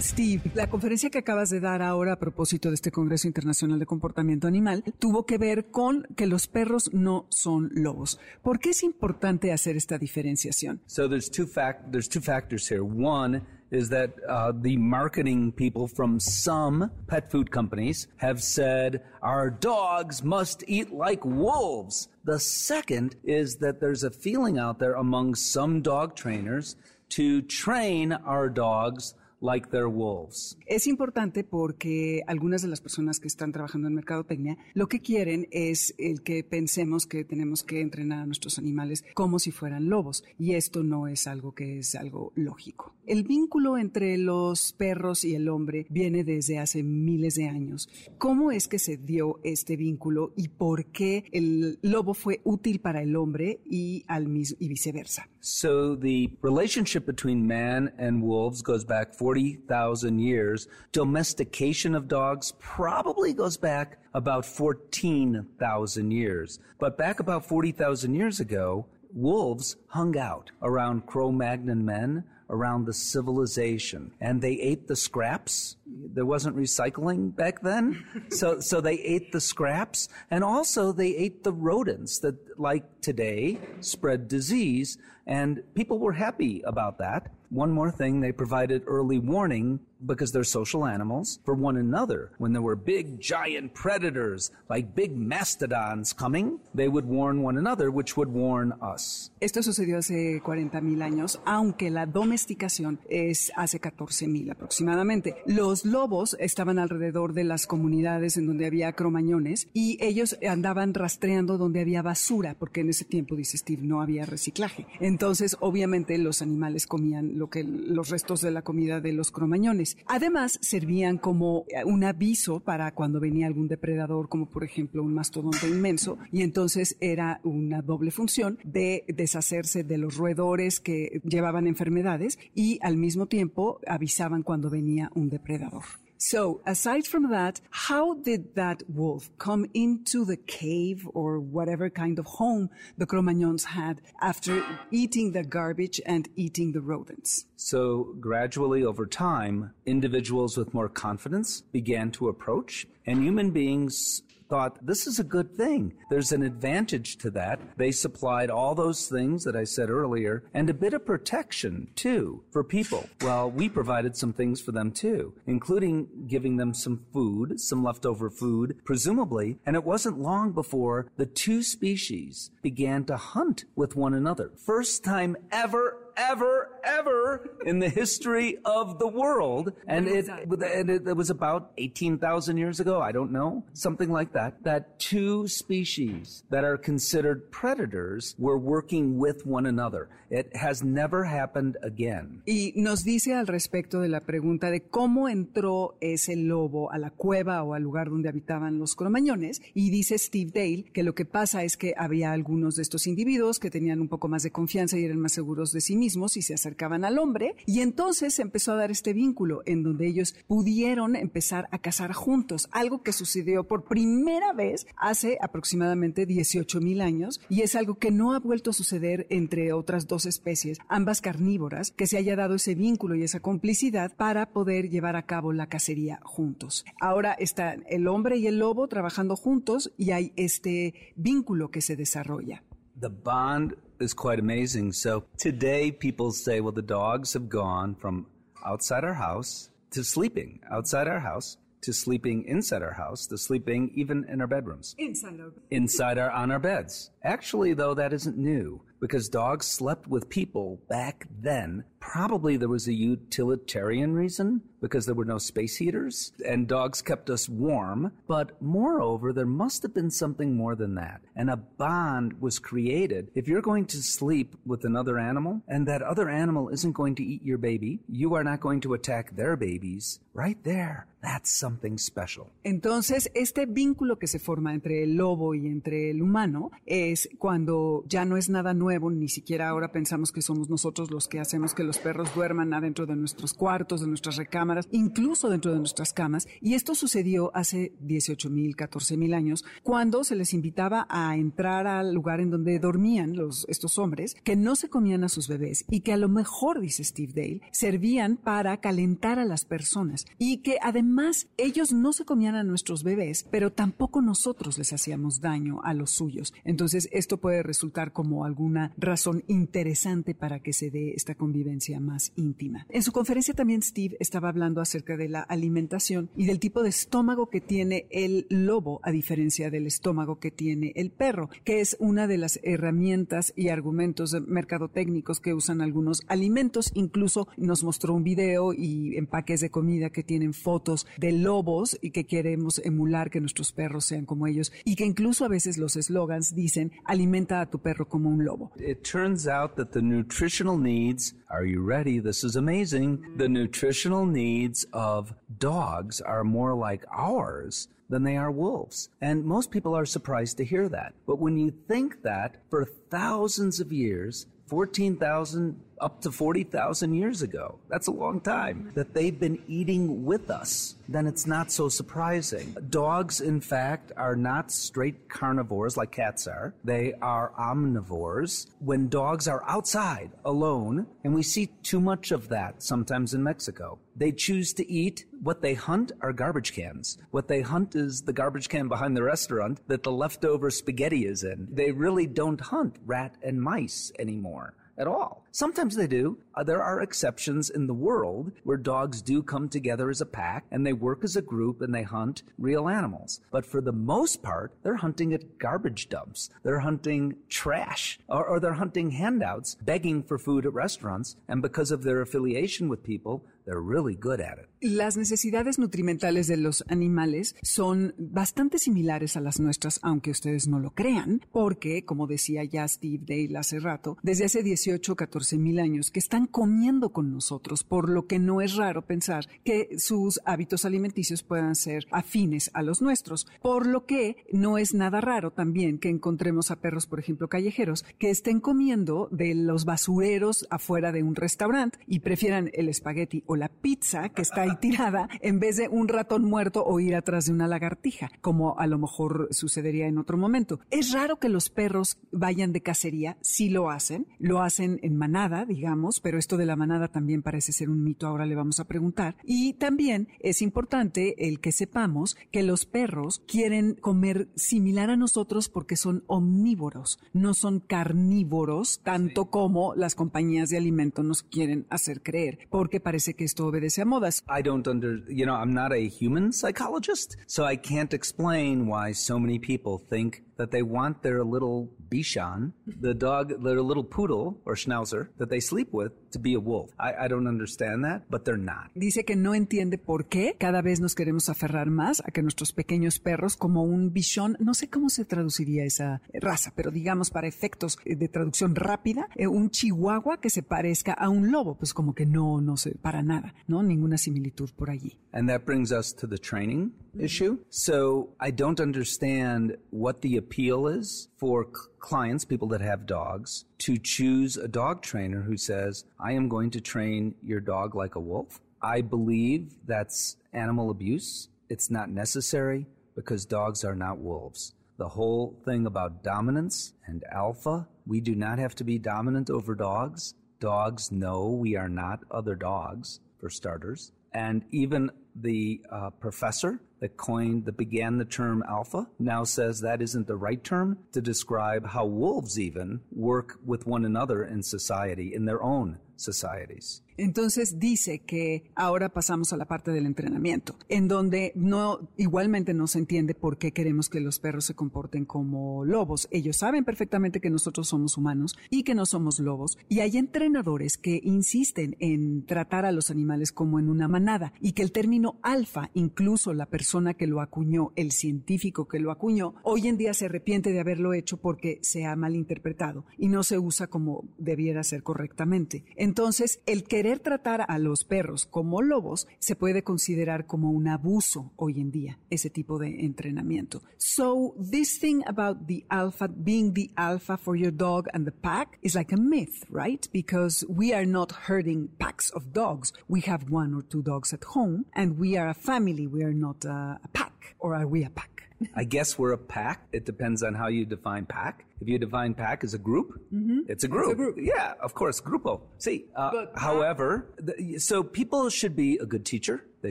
A: Steve, la conferencia que acabas de dar ahora a propósito de este Congreso Internacional de Comportamiento Animal tuvo que ver con que los perros no son lobos. ¿Por qué es importante hacer esta diferenciación?
E: So there's two fact there's two factors here. One is that uh, the marketing people from some pet food companies have said our dogs must eat like wolves. The second is that there's a feeling out there among some dog trainers to train our dogs like their wolves.
A: Es importante porque algunas de las personas que están trabajando en mercadotecnia lo que quieren es el que pensemos que tenemos que entrenar a nuestros animales como si fueran lobos y esto no es algo que es algo lógico. El vínculo entre los perros y el hombre viene desde hace miles de años. ¿Cómo es que se dio este vínculo y por qué el lobo fue útil para el hombre y al mismo y viceversa?
E: So the relationship between man and wolves goes back 40,000 years. Domestication of dogs probably goes back about 14,000 years. But back about 40,000 years ago, wolves hung out around Cro-Magnon men, around the civilization, and they ate the scraps. There wasn't recycling back then, so so they ate the scraps, and also they ate the rodents that, like today, spread disease, and people were happy about that. One more thing, they provided early warning because they're social animals for one another. When there were big giant predators like big mastodons coming, they would warn one another, which would warn us.
A: Esto sucedió hace 40.000 años, aunque la domesticación es hace 14.000 aproximadamente. Los lobos estaban alrededor de las comunidades en donde había cromañones y ellos andaban rastreando donde había basura, porque en ese tiempo, dice Steve, no había reciclaje. Entonces, obviamente, los animales comían lo que los restos de la comida de los cromañones. Además, servían como un aviso para cuando venía algún depredador, como por ejemplo un mastodonte inmenso, y entonces era una doble función de deshacerse de los roedores que llevaban enfermedades y al mismo tiempo avisaban cuando venía un depredador. So, aside from that, how did that wolf come into the cave or whatever kind of home the Cro-Magnons had after eating the garbage and eating the rodents?
E: So, gradually over time, individuals with more confidence began to approach, and human beings thought this is a good thing. There's an advantage to that. They supplied all those things that I said earlier and a bit of protection too for people. Well, we provided some things for them too, including giving them some food, some leftover food, presumably. And it wasn't long before the two species began to hunt with one another. First time ever ever, ever in the history of the world. And it, and it, was about 18,000 years ago. I don't know. Something like that. That two species that are considered predators were working with one another. It has never happened again.
A: Y nos dice al respecto de la pregunta de cómo entró ese lobo a la cueva o al lugar donde habitaban los cromañones. Y dice Steve Dale que lo que pasa es que había algunos de estos individuos que tenían un poco más de confianza y eran más seguros de sí mismos y se acercaban al hombre. Y entonces se empezó a dar este vínculo en donde ellos pudieron empezar a cazar juntos. Algo que sucedió por primera vez hace aproximadamente 18 mil años y es algo que no ha vuelto a suceder entre otras dos especies, ambas carnívoras, que se haya dado ese vínculo y esa complicidad para poder llevar a cabo la cacería juntos. Ahora están el hombre y el lobo trabajando juntos y hay este vínculo que se desarrolla.
E: The bond is quite amazing. So today people say, well, the dogs have gone from outside our house to sleeping outside our house to sleeping inside our house to sleeping even in our bedrooms.
A: Inside our
E: inside our on our beds. Actually though that isn't new because dogs slept with people back then. Probably there was a utilitarian reason because there were no space heaters and dogs kept us warm. But moreover, there must have been something more than that. And a bond was created. If you're going to sleep with another animal and that other animal isn't going to eat your baby, you are not going to attack their babies, right there. That's something special.
A: Entonces, este vínculo que se forma entre el lobo y entre el humano es cuando ya no es nada nuevo nuevo, ni siquiera ahora pensamos que somos nosotros los que hacemos que los perros duerman adentro de nuestros cuartos, de nuestras recámaras, incluso dentro de nuestras camas. Y esto sucedió hace 18 mil, 14 mil años, cuando se les invitaba a entrar al lugar en donde dormían los, estos hombres, que no se comían a sus bebés y que a lo mejor, dice Steve Dale, servían para calentar a las personas y que además ellos no se comían a nuestros bebés, pero tampoco nosotros les hacíamos daño a los suyos. Entonces, esto puede resultar como alguna razón interesante para que se dé esta convivencia más íntima. En su conferencia también Steve estaba hablando acerca de la alimentación y del tipo de estómago que tiene el lobo a diferencia del estómago que tiene el perro, que es una de las herramientas y argumentos mercadotécnicos que usan algunos alimentos. Incluso nos mostró un video y empaques de comida que tienen fotos de lobos y que queremos emular que nuestros perros sean como ellos y que incluso a veces los eslogans dicen alimenta a tu perro como un lobo.
E: It turns out that the nutritional needs, are you ready? This is amazing. The nutritional needs of dogs are more like ours than they are wolves. And most people are surprised to hear that. But when you think that for thousands of years, 14,000 up to 40,000 years ago. That's a long time that they've been eating with us. Then it's not so surprising. Dogs, in fact, are not straight carnivores like cats are. They are omnivores. When dogs are outside alone, and we see too much of that sometimes in Mexico, they choose to eat what they hunt are garbage cans. What they hunt is the garbage can behind the restaurant that the leftover spaghetti is in. They really don't hunt rat and mice anymore at all. Sometimes they do. Uh, there are exceptions in the world where dogs do come together as a pack and they work as a group and they hunt real animals. But for the most part, they're hunting at garbage dumps. They're hunting trash or, or they're hunting handouts, begging for food at restaurants. And because of their affiliation with people, they're really good at it.
A: Las necesidades nutrimentales de los animales son bastante similares a las nuestras, aunque ustedes no lo crean, porque, como decía ya Steve Dale hace rato, desde hace 18 o 14 mil años que están comiendo con nosotros, por lo que no es raro pensar que sus hábitos alimenticios puedan ser afines a los nuestros, por lo que no es nada raro también que encontremos a perros, por ejemplo, callejeros, que estén comiendo de los basureros afuera de un restaurante y prefieran el espagueti o la pizza que está ahí tirada en vez de un ratón muerto o ir atrás de una lagartija, como a lo mejor sucedería en otro momento. Es raro que los perros vayan de cacería, sí lo hacen, lo hacen en manada, digamos, pero esto de la manada también parece ser un mito, ahora le vamos a preguntar. Y también es importante el que sepamos que los perros quieren comer similar a nosotros porque son omnívoros, no son carnívoros, tanto como las compañías de alimentos nos quieren hacer creer, porque parece que esto obedece a modas.
E: I don't under, you know, I'm not a human psychologist, so I can't explain why so many people think that they want their little Bichon, the dog, their little poodle or schnauzer that they sleep with, to be a wolf. I, I don't understand that, but they're not.
A: Dice que no entiende por qué cada vez nos queremos aferrar más a que nuestros pequeños perros, como un bichón, no sé cómo se traduciría esa raza, pero digamos para efectos de traducción rápida, eh, un chihuahua que se parezca a un lobo, pues como que no, no sé, para nada, ¿no? Ninguna similitud por allí.
E: And that brings us to the training issue. So I don't understand what the appeal is for clients, people that have dogs, to choose a dog trainer who says, I am going to train your dog like a wolf. I believe that's animal abuse. It's not necessary because dogs are not wolves. The whole thing about dominance and alpha, we do not have to be dominant over dogs. Dogs know we are not other dogs, for starters. And even the uh, professor that coined, that began the term alpha, now says that isn't the right term to describe how wolves even work with one another in society, in their own societies.
A: Entonces dice que ahora pasamos a la parte del entrenamiento, en donde no igualmente no se entiende por qué queremos que los perros se comporten como lobos. Ellos saben perfectamente que nosotros somos humanos y que no somos lobos, y hay entrenadores que insisten en tratar a los animales como en una manada y que el término alfa, incluso la persona que lo acuñó, el científico que lo acuñó, hoy en día se arrepiente de haberlo hecho porque se ha malinterpretado y no se usa como debiera ser correctamente. Entonces, el querer tratar a los perros como lobos se puede considerar como un abuso hoy en día, ese tipo de entrenamiento. So, this thing about the alpha being the alpha for your dog and the pack is like a myth, right? Because we are not herding packs of dogs. We have one or two dogs at home and we are a family. We are not a, a pack or are we a pack?
E: I guess we're a pack. It depends on how you define pack. If you define pack as a group, mm-hmm. it's, a group.
A: it's a group.
E: Yeah, of course, grupo. See, uh, however, the, so people should be a good teacher. They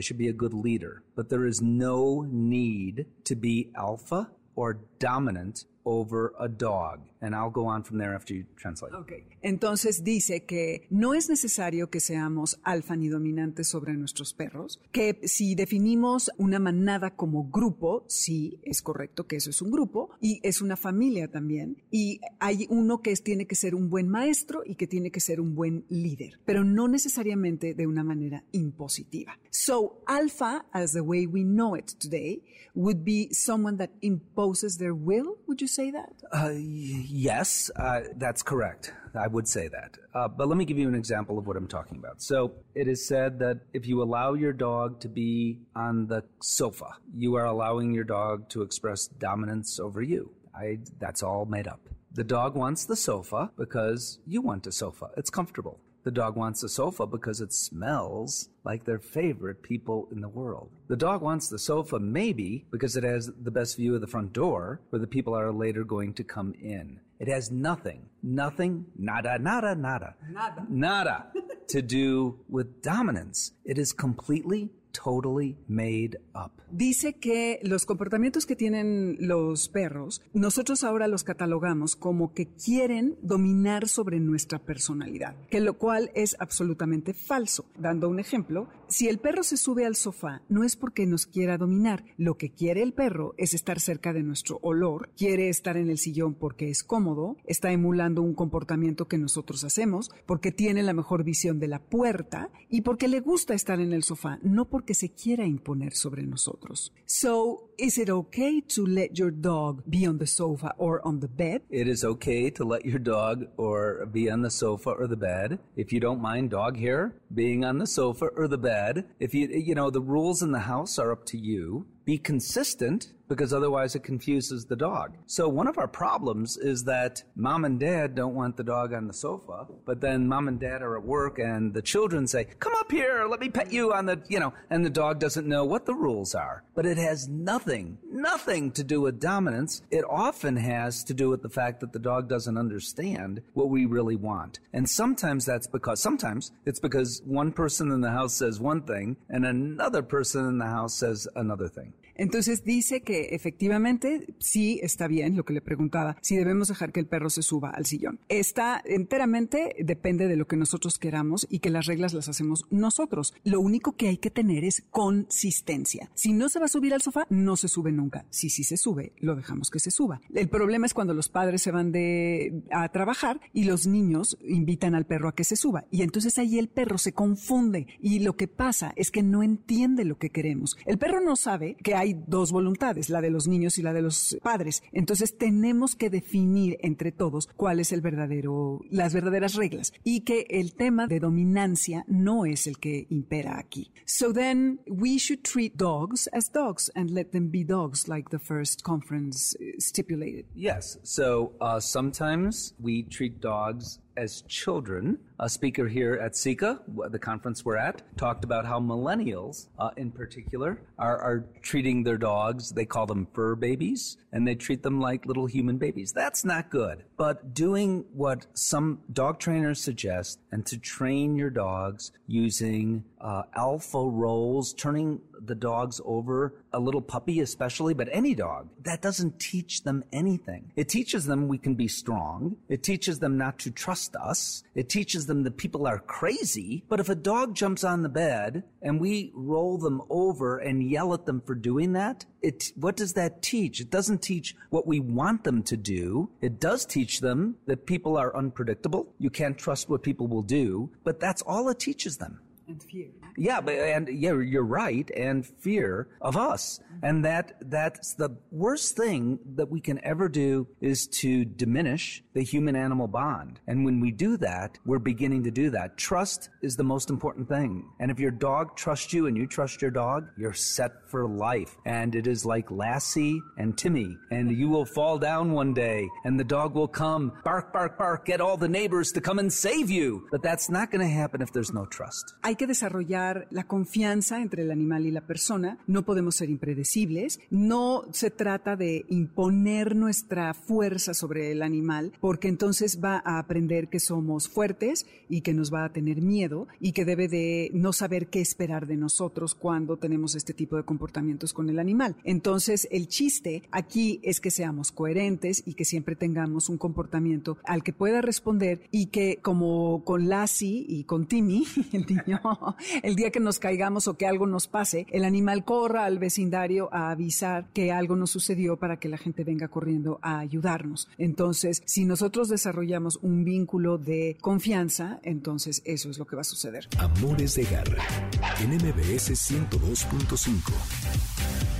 E: should be a good leader. But there is no need to be alpha or dominant over a dog. And I'll go on from there after you translate.
A: Okay. Entonces dice que no es necesario que seamos alfa ni dominantes sobre nuestros perros, que si definimos una manada como grupo, sí, es correcto que eso es un grupo y es una familia también. Y hay uno que tiene que ser un buen maestro y que tiene que ser un buen líder, pero no necesariamente de una manera impositiva. So, alpha, as the way we know it today, would be someone that imposes their will, would you say that?
E: Uh, yes, uh, that's correct. I would say that. Uh, but let me give you an example of what I'm talking about. So it is said that if you allow your dog to be on the sofa, you are allowing your dog to express dominance over you. I, that's all made up. The dog wants the sofa because you want a sofa. It's comfortable. The dog wants the sofa because it smells like their favorite people in the world. The dog wants the sofa maybe because it has the best view of the front door where the people are later going to come in. It has nothing, nothing, nada, nada, nada,
A: nada,
E: nada to do with dominance. It is completely made up.
A: Dice que los comportamientos que tienen los perros, nosotros ahora los catalogamos como que quieren dominar sobre nuestra personalidad, que lo cual es absolutamente falso. Dando un ejemplo, si el perro se sube al sofá, no es porque nos quiera dominar. Lo que quiere el perro es estar cerca de nuestro olor, quiere estar en el sillón porque es cómodo, está emulando un comportamiento que nosotros hacemos, porque tiene la mejor visión de la puerta y porque le gusta estar en el sofá, no porque se quiera imponer sobre nosotros. So, is it okay to let your dog be on the sofa or on the bed?
E: It is okay to let your dog or be on the sofa or the bed. If you don't mind dog hair being on the sofa or the bed, if you you know the rules in the house are up to you. Be consistent because otherwise it confuses the dog. So one of our problems is that mom and dad don't want the dog on the sofa, but then mom and dad are at work and the children say, "Come up here, let me pet you on the, you know," and the dog doesn't know what the rules are. But it has nothing, nothing to do with dominance. It often has to do with the fact that the dog doesn't understand what we really want. And sometimes that's because sometimes it's because one person in the house says one thing and another person in the house says another thing.
A: Entonces dice que efectivamente sí está bien lo que le preguntaba, si debemos dejar que el perro se suba al sillón. Está enteramente depende de lo que nosotros queramos y que las reglas las hacemos nosotros. Lo único que hay que tener es consistencia. Si no se va a subir al sofá, no se sube nunca. Si sí se sube, lo dejamos que se suba. El problema es cuando los padres se van de a trabajar y los niños invitan al perro a que se suba y entonces ahí el perro se confunde y lo que pasa es que no entiende lo que queremos. El perro no sabe que hay dos voluntades, la de los niños y la de los padres. Entonces tenemos que definir entre todos cuál es el verdadero, las verdaderas reglas y que el tema de dominancia no es el que impera aquí. So then we should treat dogs as dogs and let them be dogs like the first conference uh, stipulated.
E: Yes. So uh, sometimes we treat dogs as children. A speaker here at SICA, the conference we're at, talked about how millennials, uh, in particular, are, are treating their dogs. They call them fur babies, and they treat them like little human babies. That's not good. But doing what some dog trainers suggest, and to train your dogs using uh, alpha roles, turning the dogs over, a little puppy especially, but any dog, that doesn't teach them anything. It teaches them we can be strong. It teaches them not to trust us. It teaches them that people are crazy. But if a dog jumps on the bed and we roll them over and yell at them for doing that, it, what does that teach? It doesn't teach what we want them to do. It does teach them that people are unpredictable. You can't trust what people will do, but that's all it teaches them.
A: And fear.
E: Yeah, but and yeah, you're right, and fear of us, mm-hmm. and that that's the worst thing that we can ever do is to diminish the human-animal bond. And when we do that, we're beginning to do that. Trust is the most important thing, and if your dog trusts you and you trust your dog, you're set for life. And it is like Lassie and Timmy, and you will fall down one day, and the dog will come, bark, bark, bark, get all the neighbors to come and save you. But that's not going to happen if there's no trust.
A: Hay que desarrollar la confianza entre el animal y la persona. No podemos ser impredecibles. No se trata de imponer nuestra fuerza sobre el animal, porque entonces va a aprender que somos fuertes y que nos va a tener miedo y que debe de no saber qué esperar de nosotros cuando tenemos este tipo de comportamientos con el animal. Entonces, el chiste aquí es que seamos coherentes y que siempre tengamos un comportamiento al que pueda responder y que como con Lassie y con Timmy, el niño, el día que nos caigamos o que algo nos pase, el animal corra al vecindario a avisar que algo nos sucedió para que la gente venga corriendo a ayudarnos. Entonces, si nosotros desarrollamos un vínculo de confianza, entonces eso es lo que va a suceder.
B: Amores de Garra en MBS 102.5.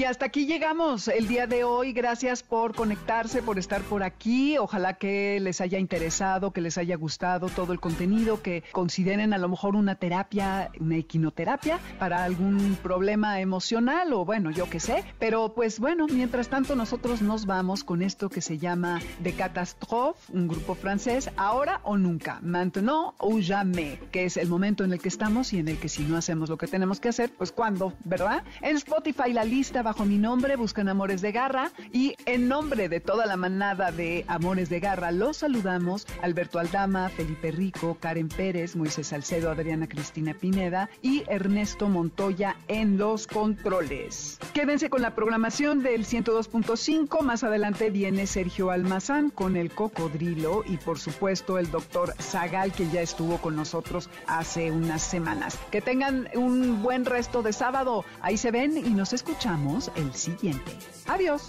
A: Y hasta aquí llegamos el día de hoy. Gracias por conectarse, por estar por aquí. Ojalá que les haya interesado, que les haya gustado todo el contenido, que consideren a lo mejor una terapia, una equinoterapia para algún problema emocional o bueno, yo qué sé. Pero pues bueno, mientras tanto nosotros nos vamos con esto que se llama De Catastrophe, un grupo francés, ahora o nunca, maintenant ou jamais, que es el momento en el que estamos y en el que si no hacemos lo que tenemos que hacer, pues cuándo, ¿verdad? En Spotify la lista bajo mi nombre, buscan Amores de Garra y en nombre de toda la manada de Amores de Garra los saludamos Alberto Aldama, Felipe Rico, Karen Pérez, Moisés Salcedo, Adriana Cristina Pineda y Ernesto Montoya en los controles. Quédense con la programación del 102.5, más adelante viene Sergio Almazán con el cocodrilo y por supuesto el doctor Zagal que ya estuvo con nosotros hace unas semanas. Que tengan un buen resto de sábado, ahí se ven y nos escuchamos el siguiente. Adiós.